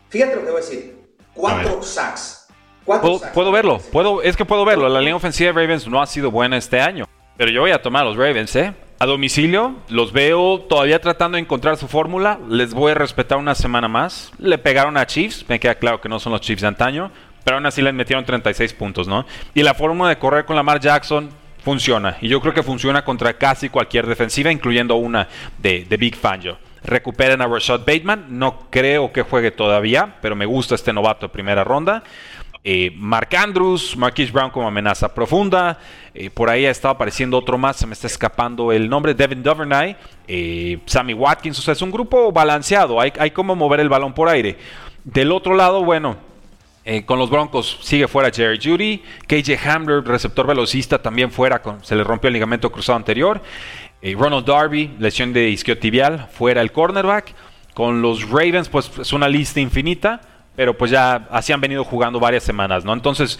Fíjate lo que voy a decir. Cuatro sacks. Puedo, puedo, verlo, puedo, es que puedo verlo. La línea ofensiva de Ravens no ha sido buena este año. Pero yo voy a tomar a los Ravens, ¿eh? A domicilio, los veo todavía tratando de encontrar su fórmula. Les voy a respetar una semana más. Le pegaron a Chiefs, me queda claro que no son los Chiefs de antaño, pero aún así les metieron 36 puntos, ¿no? Y la fórmula de correr con Lamar Jackson funciona. Y yo creo que funciona contra casi cualquier defensiva, incluyendo una de, de Big Fangio. Recuperen a Rashad Bateman. No creo que juegue todavía, pero me gusta este novato de primera ronda. Eh, Mark Andrews, Marquise Brown como amenaza profunda. Eh, por ahí ha estado apareciendo otro más, se me está escapando el nombre, Devin Duvernay, eh, Sammy Watkins. O sea, es un grupo balanceado, hay, hay como mover el balón por aire. Del otro lado, bueno, con los Broncos sigue fuera Jerry Judy. KJ Hamler, receptor velocista, también fuera. Se le rompió el ligamento cruzado anterior. Ronald Darby, lesión de isquiotibial, fuera el cornerback. Con los Ravens, pues es una lista infinita pero pues ya así han venido jugando varias semanas, ¿no? Entonces,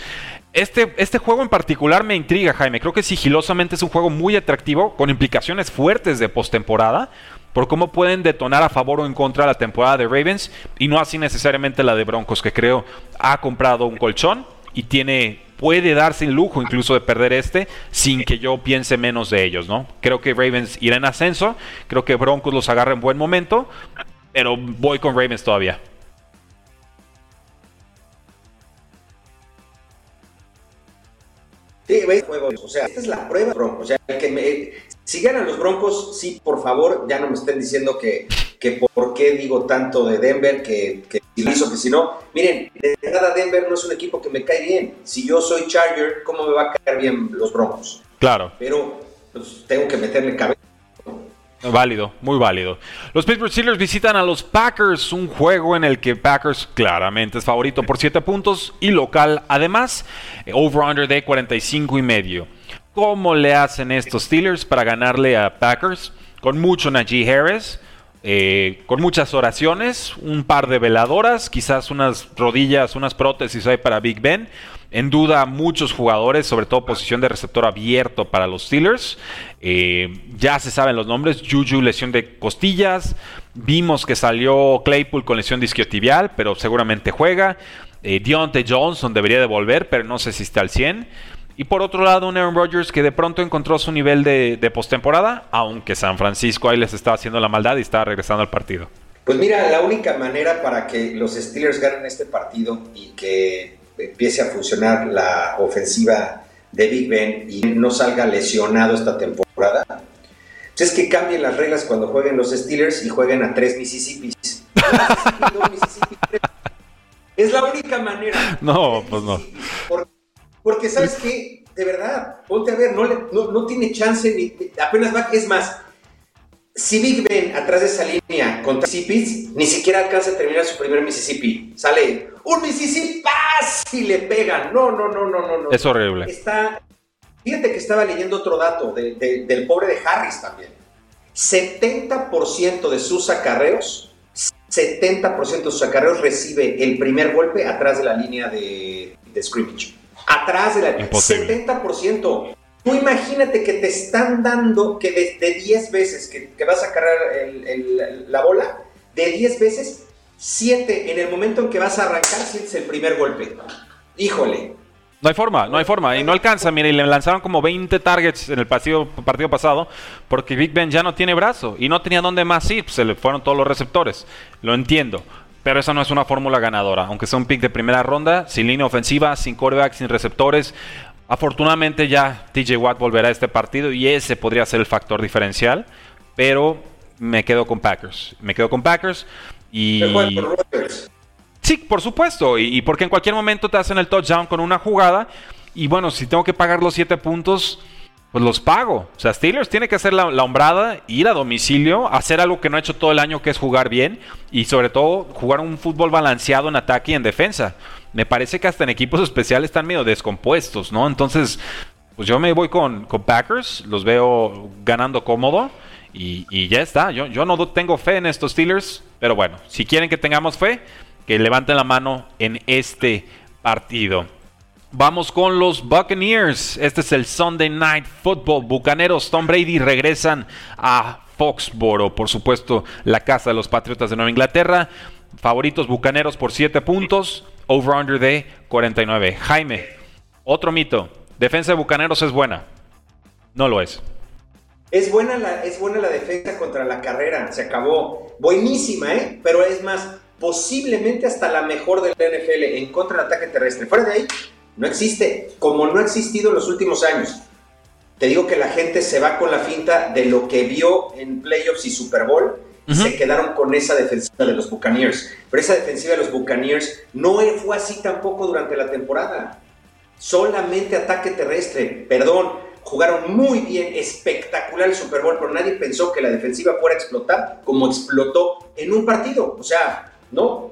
este, este juego en particular me intriga, Jaime. Creo que sigilosamente es un juego muy atractivo, con implicaciones fuertes de postemporada, por cómo pueden detonar a favor o en contra la temporada de Ravens, y no así necesariamente la de Broncos, que creo ha comprado un colchón y tiene puede darse el lujo incluso de perder este sin que yo piense menos de ellos, ¿no? Creo que Ravens irá en ascenso, creo que Broncos los agarra en buen momento, pero voy con Ravens todavía. Sí, o sea, esta es la prueba, Broncos. O sea, que me, si ganan los Broncos, sí, por favor, ya no me estén diciendo que, que por qué digo tanto de Denver, que, que si lo hizo, que si no. Miren, de verdad Denver no es un equipo que me cae bien. Si yo soy Charger, ¿cómo me va a caer bien los Broncos? Claro. Pero pues, tengo que meterle cabeza. Válido, muy válido. Los Pittsburgh Steelers visitan a los Packers, un juego en el que Packers claramente es favorito por 7 puntos y local además, over-under de 45 y medio. ¿Cómo le hacen estos Steelers para ganarle a Packers? Con mucho Najee Harris, eh, con muchas oraciones, un par de veladoras, quizás unas rodillas, unas prótesis hay para Big Ben. En duda muchos jugadores, sobre todo posición de receptor abierto para los Steelers. Eh, ya se saben los nombres. Juju, lesión de costillas. Vimos que salió Claypool con lesión de isquiotibial, pero seguramente juega. Eh, Deontay Johnson debería de volver, pero no sé si está al 100. Y por otro lado, un Aaron Rodgers que de pronto encontró su nivel de, de postemporada, aunque San Francisco ahí les estaba haciendo la maldad y estaba regresando al partido. Pues mira, la única manera para que los Steelers ganen este partido y que empiece a funcionar la ofensiva de Big Ben y no salga lesionado esta temporada, pues es que cambien las reglas cuando jueguen los Steelers y jueguen a tres Mississippis. es la única manera. No, pues no. Porque, ¿sabes qué? De verdad, ponte a ver, no, no, tiene chance, ni, apenas va, es más, si Big Ben atrás de esa línea contra Mississippi, ni siquiera alcanza a terminar su primer Mississippi. Sale un Mississippi y le pegan. No, no, no, no, no. Es horrible. Está, fíjate que estaba leyendo otro dato del pobre de Harris también. 70% de sus acarreos, 70% de sus acarreos recibe el primer golpe atrás de la línea de, de scrimmage. Atrás de la Imposible. 70%. Tú imagínate que te están dando que de, 10 veces que, vas a cargar la bola, de 10 veces, 7 en el momento en que vas a arrancar, sientes el primer golpe. Híjole. No hay forma, no hay forma. Y no alcanza. Mire, le lanzaron como 20 targets en el partido, partido pasado porque Big Ben ya no tiene brazo y no tenía dónde más ir. Pues, se le fueron todos los receptores. Lo entiendo. Pero esa no es una fórmula ganadora. Aunque sea un pick de primera ronda, sin línea ofensiva, sin coreback, sin receptores. Afortunadamente ya TJ Watt volverá a este partido y ese podría ser el factor diferencial. Pero me quedo con Packers. Me quedo con Packers. Y... Sí, por supuesto. Y, porque en cualquier momento te hacen el touchdown con una jugada. Y bueno, si tengo que pagar los 7 puntos, pues los pago. O sea, Steelers tiene que hacer la, hombrada, ir a domicilio, hacer algo que no ha hecho todo el año, que es jugar bien. Y sobre todo, jugar un fútbol balanceado en ataque y en defensa. Me parece que hasta en equipos especiales están medio descompuestos, ¿no? Entonces, pues yo me voy con, con Packers. Los veo ganando cómodo. Y, ya está. Yo, yo no tengo fe en estos Steelers. Pero bueno, si quieren que tengamos fe que levanten la mano en este partido. Vamos con los Buccaneers. Este es el Sunday Night Football. Bucaneros, Tom Brady regresan a Foxboro. Por supuesto, la casa de los Patriotas de Nueva Inglaterra. Favoritos Bucaneros por 7 puntos. Over-under de 49. Jaime, otro mito. Defensa de Bucaneros es buena. No lo es. Es buena, la, es buena la defensa contra la carrera. Se acabó. Buenísima, ¿eh? Pero es más, posiblemente hasta la mejor del NFL en contra del ataque terrestre. Fuera de ahí, no existe, como no ha existido en los últimos años. Te digo que la gente se va con la finta de lo que vio en playoffs y Super Bowl y se quedaron con esa defensiva de los Buccaneers. Pero esa defensiva de los Buccaneers no fue así tampoco durante la temporada. Solamente ataque terrestre. Perdón, jugaron muy bien, espectacular el Super Bowl, pero nadie pensó que la defensiva fuera a explotar como explotó en un partido. O sea, no.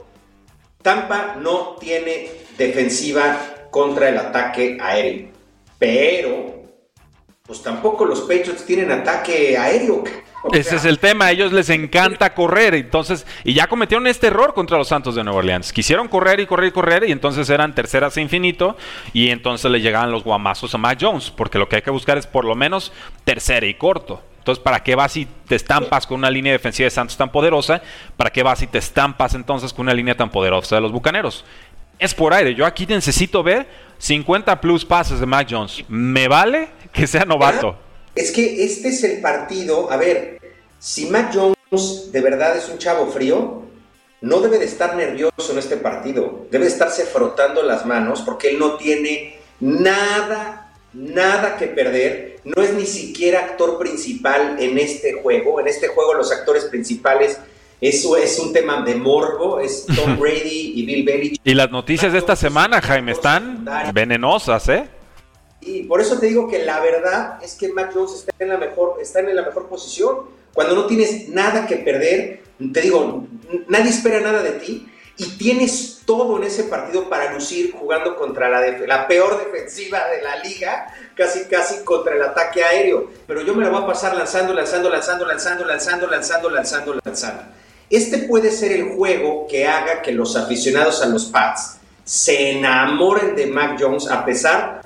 Tampa no tiene defensiva contra el ataque aéreo. Pero, pues tampoco los Patriots tienen ataque aéreo. Ese es el tema, a ellos les encanta correr, entonces, y ya cometieron este error contra los Santos de Nueva Orleans. Quisieron correr y correr y correr, y entonces eran terceras e infinito, y entonces le llegaban los guamazos a Mac Jones, porque lo que hay que buscar es por lo menos tercera y corto. Entonces, ¿para qué vas y te estampas con una línea defensiva de Santos tan poderosa? ¿Para qué vas y te estampas entonces con una línea tan poderosa de los Bucaneros? Es por aire. Yo aquí necesito ver 50 plus pases de Mac Jones. ¿Me vale que sea novato? Es que este es el partido. A ver, si Mac Jones de verdad es un chavo frío, no debe de estar nervioso en este partido. Debe de estarse frotando las manos porque él no tiene nada, nada que perder. No es ni siquiera actor principal en este juego. En este juego los actores principales eso es un tema de morbo, es Tom Brady y Bill Belichick. Y las noticias de esta semana, Jaime, están venenosas, ¿eh? Y por eso te digo que la verdad es que Mac Jones está en la mejor, está en la mejor posición. Cuando no tienes nada que perder, te digo, nadie espera nada de ti y tienes todo en ese partido para lucir jugando contra la, la peor defensiva de la liga, casi casi contra el ataque aéreo. Pero yo me la voy a pasar lanzando, lanzando, lanzando, lanzando, lanzando, lanzando, lanzando, lanzando. Este puede ser el juego que haga que los aficionados a los Pats se enamoren de Mac Jones a pesar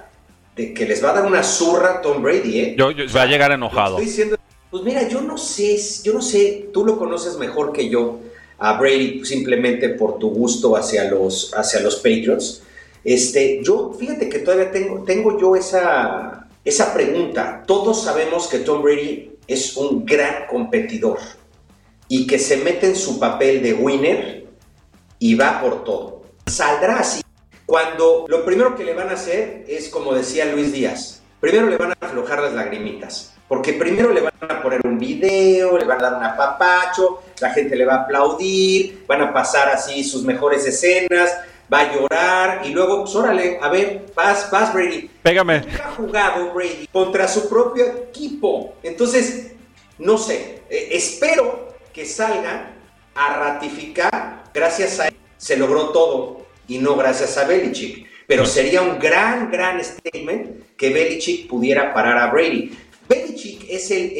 de que les va a dar una zurra Tom Brady. ¿eh? Yo, va a llegar enojado. pues mira, yo no sé, yo no sé, tú lo conoces mejor que yo a Brady simplemente por tu gusto hacia los, hacia los Patriots. Este, yo, fíjate que todavía tengo, tengo yo esa, esa pregunta. Todos sabemos que Tom Brady es un gran competidor y que se mete en su papel de winner y va por todo. Saldrá así cuando lo primero que le van a hacer es, como decía Luis Díaz, primero le van a aflojar las lagrimitas, porque primero le van a poner un video, le van a dar un apapacho, la gente le va a aplaudir, van a pasar así sus mejores escenas, va a llorar y luego, pues órale, a ver, vas, vas Brady. Pégame. ha jugado Brady contra su propio equipo. Entonces, no sé, eh, espero que salga a ratificar, gracias a él se logró todo y no gracias a Belichick. Pero sería un gran, gran statement que Belichick pudiera parar a Brady. Belichick es el,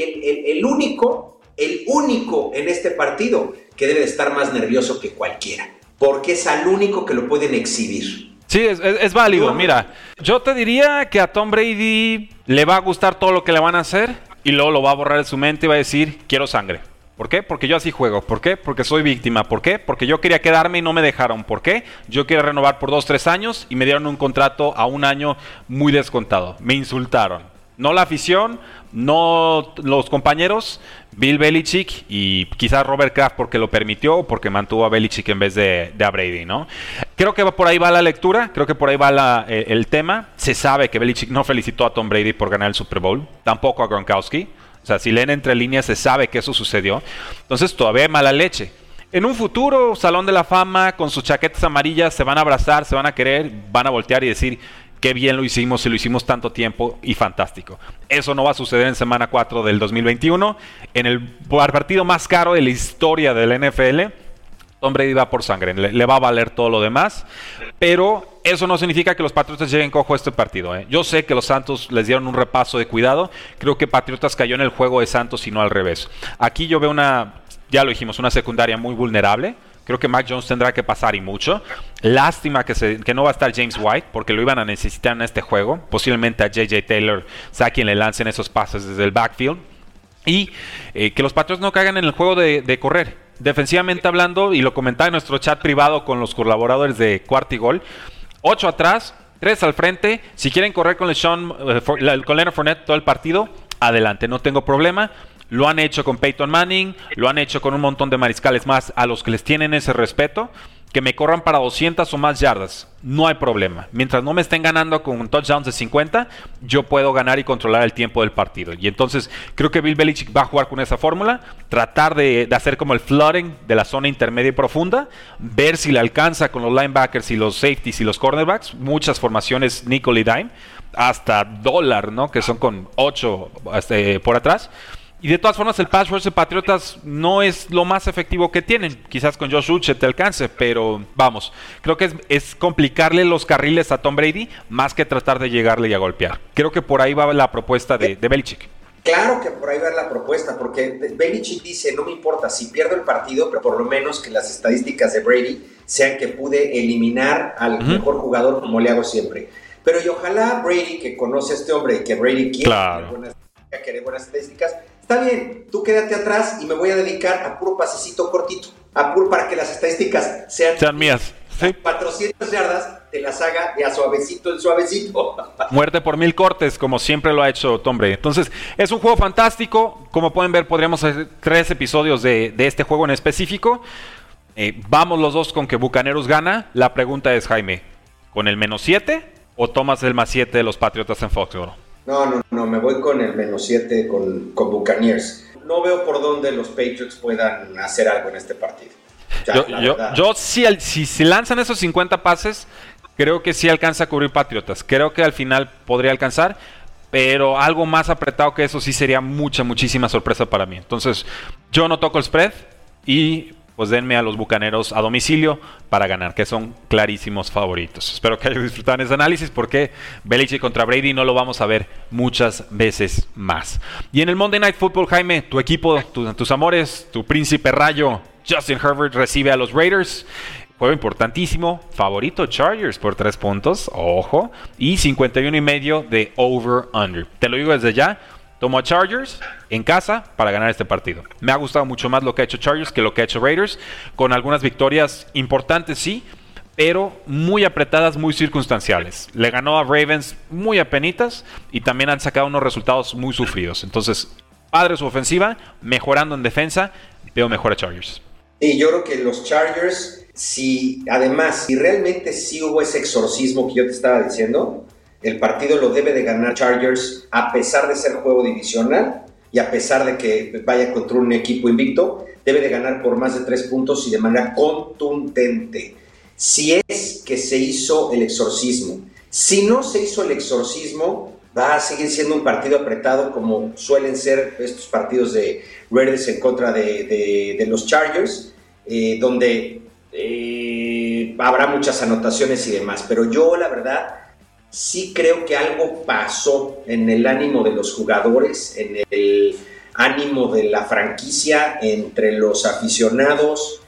el, único, el único en este partido que debe estar más nervioso que cualquiera, porque es al único que lo pueden exhibir. Sí, es, es, válido. Mira, yo te diría que a Tom Brady le va a gustar todo lo que le van a hacer y luego lo va a borrar de su mente y va a decir, quiero sangre. ¿Por qué? Porque yo así juego. ¿Por qué? Porque soy víctima. ¿Por qué? Porque yo quería quedarme y no me dejaron. ¿Por qué? Yo quería renovar por dos, tres años y me dieron un contrato a un año muy descontado. Me insultaron. No la afición, no los compañeros, Bill Belichick y quizás Robert Kraft porque lo permitió o porque mantuvo a Belichick en vez de, a Brady, ¿no? Creo que por ahí va la lectura, creo que por ahí va eh, el tema. Se sabe que Belichick no felicitó a Tom Brady por ganar el Super Bowl, tampoco a Gronkowski. O sea, si leen entre líneas se sabe que eso sucedió. Entonces todavía mala leche. En un futuro, Salón de la Fama, con sus chaquetas amarillas, se van a abrazar, se van a querer, van a voltear y decir, qué bien lo hicimos y lo hicimos tanto tiempo y fantástico. Eso no va a suceder en semana 4 del 2021. En el partido más caro de la historia del NFL, Tom Brady va por sangre, le, va a valer todo lo demás, pero eso no significa que los Patriotas lleguen cojo a este partido. ¿eh? Yo sé que los Santos les dieron un repaso de cuidado, creo que Patriotas cayó en el juego de Santos y no al revés. Aquí yo veo una, ya lo dijimos, una secundaria muy vulnerable. Creo que Mac Jones tendrá que pasar y mucho. Lástima que, se, no va a estar James White porque lo iban a necesitar en este juego. Posiblemente a JJ Taylor sea quien le lancen esos pases desde el backfield. Y eh, que los Patriots no caigan en el juego de correr defensivamente hablando, y lo comentaba en nuestro chat privado con los colaboradores de Cuarto y Gol, 8 atrás, 3 al frente. Si quieren correr con, Sean, eh, con Leonard Fournette todo el partido, adelante, no tengo problema. Lo han hecho con Peyton Manning, lo han hecho con un montón de mariscales más a los que les tienen ese respeto que me corran para 200 o más yardas. No hay problema. Mientras no me estén ganando con touchdowns de 50, yo puedo ganar y controlar el tiempo del partido. Y entonces creo que Bill Belichick va a jugar con esa fórmula, tratar de, hacer como el flooding de la zona intermedia y profunda, ver si le alcanza con los linebackers y los safeties y los cornerbacks, muchas formaciones nickel y dime, hasta dólar, ¿no? Que son con 8 este, por atrás. Y de todas formas, el pass rush de Patriotas no es lo más efectivo que tienen. Quizás con Josh Uche te alcance, pero vamos, creo que es, complicarle los carriles a Tom Brady más que tratar de llegarle y a golpear. Creo que por ahí va la propuesta de, de Belichick. Claro que por ahí va la propuesta, porque Belichick dice, no me importa si pierdo el partido, pero por lo menos que las estadísticas de Brady sean que pude eliminar al mejor jugador como le hago siempre. Pero y ojalá Brady, que conoce a este hombre, que Brady quiere, quiere buenas estadísticas, Está bien, tú quédate atrás y me voy a dedicar a puro pasecito cortito, a puro para que las estadísticas sean, mías. 400 yardas te las haga de a suavecito en suavecito. Muerte por mil cortes, como siempre lo ha hecho Tom Brady. Entonces, es un juego fantástico. Como pueden ver, podríamos hacer tres episodios de, este juego en específico. Eh, vamos los dos con que Bucaneros gana. La pregunta es, Jaime, ¿con el menos 7 o tomas el más 7 de los Patriotas en Foxborough? No, no, no, me voy con el menos 7 con, con Buccaneers. No veo por dónde los Patriots puedan hacer algo en este partido. yo, si, si, lanzan esos 50 pases, creo que sí alcanza a cubrir Patriotas. Creo que al final podría alcanzar, pero algo más apretado que eso sí sería mucha, muchísima sorpresa para mí. Entonces, yo no toco el spread y pues denme a los bucaneros a domicilio para ganar, que son clarísimos favoritos. Espero que hayan disfrutado ese análisis porque Belichick contra Brady no lo vamos a ver muchas veces más. Y en el Monday Night Football, Jaime, tu equipo, tus amores, tu príncipe rayo, Justin Herbert recibe a los Raiders. Juego importantísimo, favorito Chargers por tres puntos, ojo, y 51 y medio de over-under. Te lo digo desde ya, Tomo a Chargers en casa para ganar este partido. Me ha gustado mucho más lo que ha hecho Chargers que lo que ha hecho Raiders, con algunas victorias importantes, sí, pero muy apretadas, muy circunstanciales. Le ganó a Ravens muy apenitas y también han sacado unos resultados muy sufridos. Entonces, padre su ofensiva, mejorando en defensa, veo mejor a Chargers. Y yo creo que los Chargers, si además, si realmente sí hubo ese exorcismo que yo te estaba diciendo, el partido lo debe de ganar Chargers a pesar de ser juego divisional y a pesar de que vaya contra un equipo invicto, debe de ganar por más de tres puntos y de manera contundente. Si es que se hizo el exorcismo. Si no se hizo el exorcismo, va a seguir siendo un partido apretado como suelen ser estos partidos de Raiders en contra de, los Chargers, eh, donde eh, habrá muchas anotaciones y demás. Pero yo la verdad sí creo que algo pasó en el ánimo de los jugadores, en el ánimo de la franquicia, entre los aficionados.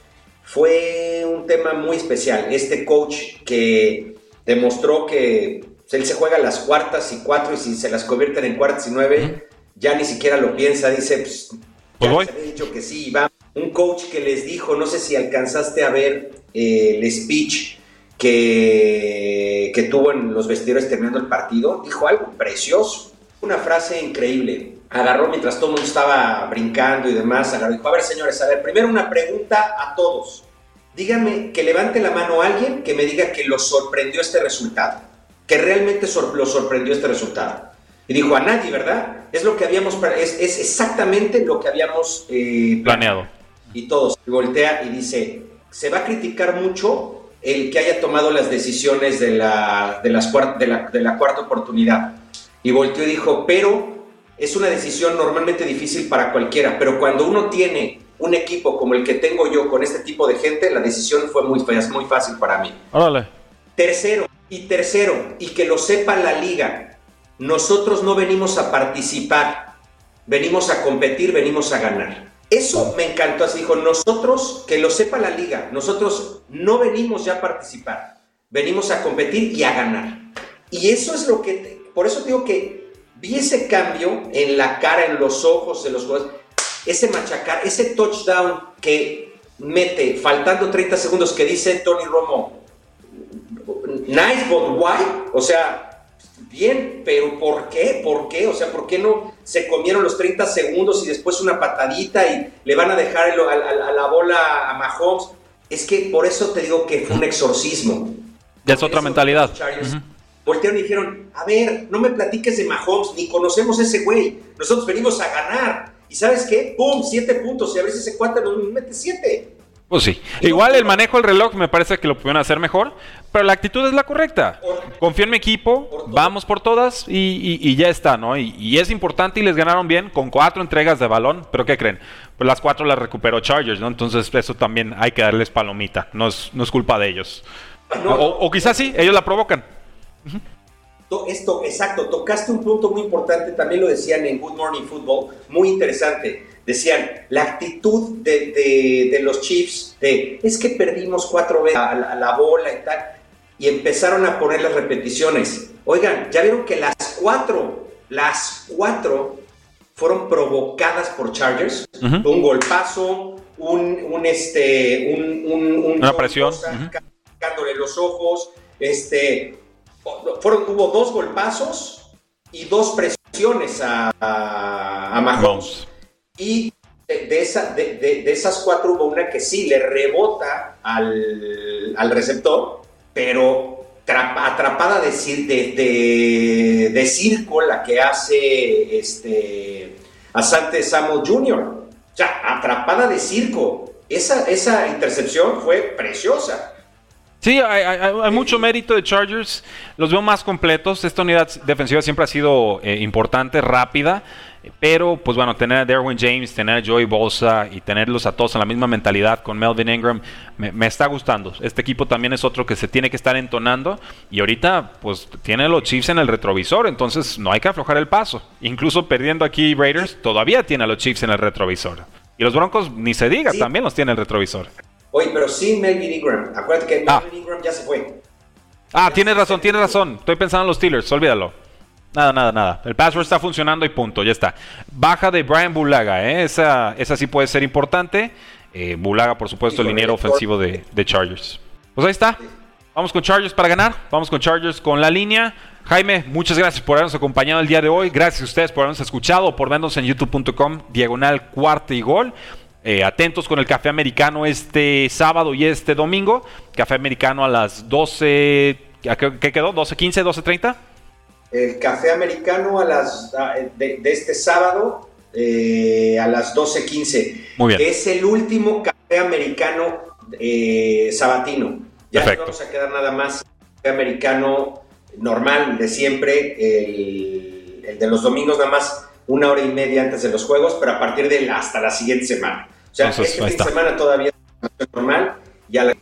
Fue un tema muy especial. Este coach que demostró que él se juega las cuartas y cuatro y si se las convierten en cuartas y nueve, ya ni siquiera lo piensa, dice, pues, pues ya dicho que sí, va. Un coach que les dijo, no sé si alcanzaste a ver eh, el speech que, que tuvo en los vestidores terminando el partido, dijo algo precioso, una frase increíble. Agarró mientras todo el mundo estaba brincando y demás, agarró y dijo, a ver señores, a ver, primero una pregunta a todos. Díganme que levante la mano a alguien que me diga que lo sorprendió este resultado, que realmente lo sorprendió este resultado. Y dijo, a nadie, ¿verdad? Es lo que habíamos, es, es exactamente lo que habíamos eh, planeado. Y todos. Y voltea y dice, se va a criticar mucho el que haya tomado las decisiones de la, de, las de, la, de la cuarta oportunidad. Y volteó y dijo, pero es una decisión normalmente difícil para cualquiera, pero cuando uno tiene un equipo como el que tengo yo con este tipo de gente, la decisión fue muy, muy fácil para mí. Órale. Tercero, y tercero, y que lo sepa la liga, nosotros no venimos a participar, venimos a competir, venimos a ganar. Eso me encantó, así dijo, nosotros, que lo sepa la liga, nosotros no venimos ya a participar, venimos a competir y a ganar. Y eso es lo que, por eso digo que vi ese cambio en la cara, en los ojos de los jugadores, ese machacar, ese touchdown que mete, faltando 30 segundos, que dice Tony Romo, nice but why, o sea, bien, pero ¿por qué? ¿Por qué? O sea, ¿por qué no se comieron los 30 segundos y después una patadita y le van a dejar a, la bola a Mahomes? Es que por eso te digo que fue un exorcismo. Ya es otra mentalidad. Voltearon y dijeron, a ver, no me platiques de Mahomes, ni conocemos a ese güey. Nosotros venimos a ganar. ¿Y sabes qué? ¡Pum! Siete puntos. Y a veces ese cuate nos mete siete. Pues sí. Igual el manejo del reloj me parece que lo pudieron hacer mejor, pero la actitud es la correcta. Confío en mi equipo, vamos por todas y, ya está, ¿no? Y, es importante y les ganaron bien con cuatro entregas de balón, pero ¿qué creen? Pues las cuatro las recuperó Chargers, ¿no? Entonces eso también hay que darles palomita, no es, no es culpa de ellos. o, quizás sí, ellos la provocan. Esto, exacto, tocaste un punto muy importante, también lo decían en Good Morning Football, muy interesante decían, la actitud de, los Chiefs, de es que perdimos cuatro veces a la, bola y tal, y empezaron a poner las repeticiones. Oigan, ya vieron que las cuatro, las cuatro fueron provocadas por Chargers, un golpazo, un, un este, un, una presión, sacándole los ojos. Este, fueron, hubo dos golpazos y dos presiones a, a, Mahomes. Y de, esa, de, esas cuatro hubo una que sí le rebota al, al receptor, pero atrapada de, de, de, circo la que hace este, Asante Samuel Jr. O sea, atrapada de circo. Esa, esa intercepción fue preciosa. Sí, hay, mucho mérito de Chargers. Los veo más completos. Esta unidad defensiva siempre ha sido eh, importante, rápida. Pero, pues bueno, tener a Derwin James, tener a Joey Bosa y tenerlos a todos en la misma mentalidad con Melvin Ingram, me, está gustando. Este equipo también es otro que se tiene que estar entonando. Y ahorita, pues tiene los Chiefs en el retrovisor, entonces no hay que aflojar el paso. Incluso perdiendo aquí Raiders, todavía tiene a los Chiefs en el retrovisor. Y los Broncos, ni se diga, también los tiene en el retrovisor. Oye, pero sin Melvin Ingram. Acuérdate que ah. Melvin Ingram ya se fue. Ah, tienes razón, tienes razón. Estoy pensando en los Steelers, olvídalo. Nada, nada, nada. El password está funcionando y punto, ya está. Baja de Brian Bulaga, ¿eh? esa, esa sí puede ser importante. Eh, Bulaga, por supuesto, el liniero ofensivo de, Chargers. Pues ahí está. Vamos con Chargers para ganar. Vamos con Chargers con la línea. Jaime, muchas gracias por habernos acompañado el día de hoy. Gracias a ustedes por habernos escuchado, por vernos en youtube.com, diagonal cuarto y gol. Eh, atentos con el café americano este sábado y este domingo. Café americano a las 12. ¿Qué quedó? ¿12.15, 12.30? El café americano a las, de, este sábado eh, a las 12.15. Muy bien. Es el último café americano eh, sabatino. Ya no vamos a quedar nada más café americano normal de siempre, el, de los domingos nada más una hora y media antes de los juegos, pero a partir de hasta la siguiente semana. O sea, esta semana todavía es normal, ya la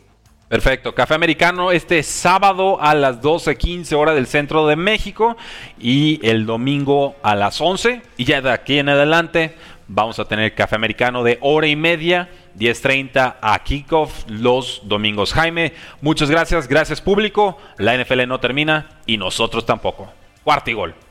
Perfecto. Café americano este sábado a las 12.15 hora del centro de México y el domingo a las 11. Y ya de aquí en adelante vamos a tener café americano de hora y media, 10.30 a kickoff los domingos. Jaime, muchas gracias. Gracias público. La NFL no termina y nosotros tampoco. Cuarto y gol.